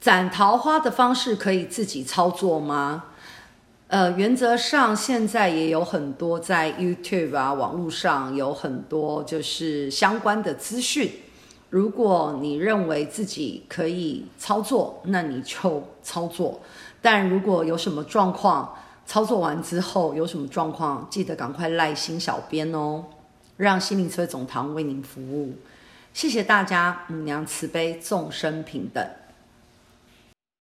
斩桃花的方式可以自己操作吗？呃原则上现在也有很多在 youtube 啊网络上有很多就是相关的资讯如果你认为自己可以操作那你就操作。但如果有什么状况操作完之后有什么状况记得赶快赖心小编哦让心灵车总堂为您服务。谢谢大家母娘慈悲众生平等。